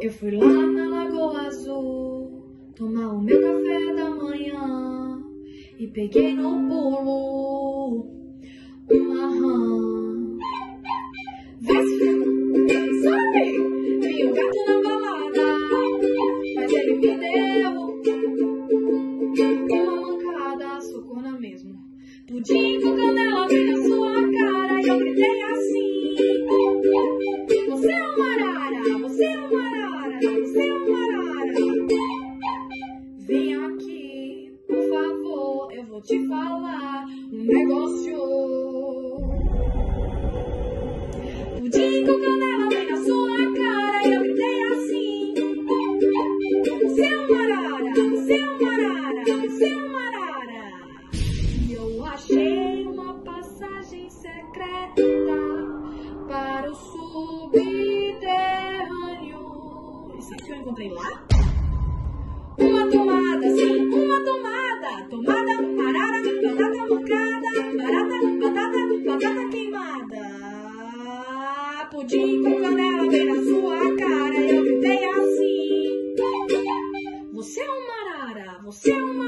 Eu fui lá na Lagoa Azul tomar o meu café da manhã e peguei no pulo uma rã. Vê se sabe, vi o gato na balada, mas ele me deu uma mancada, socona mesmo. Pudim com canela bem na sua cara e eu gritei assim. Você é uma arara, você é uma vou te falar um negócio. Pudim com canela bem na sua cara e eu gritei assim. Você é uma arara, você é uma arara, você é uma arara. E eu achei uma passagem secreta para o subterrâneo. E sabe o que eu encontrei lá? Pudim com canela bem na sua cara. Eu gritei assim. Você é uma arara, você é uma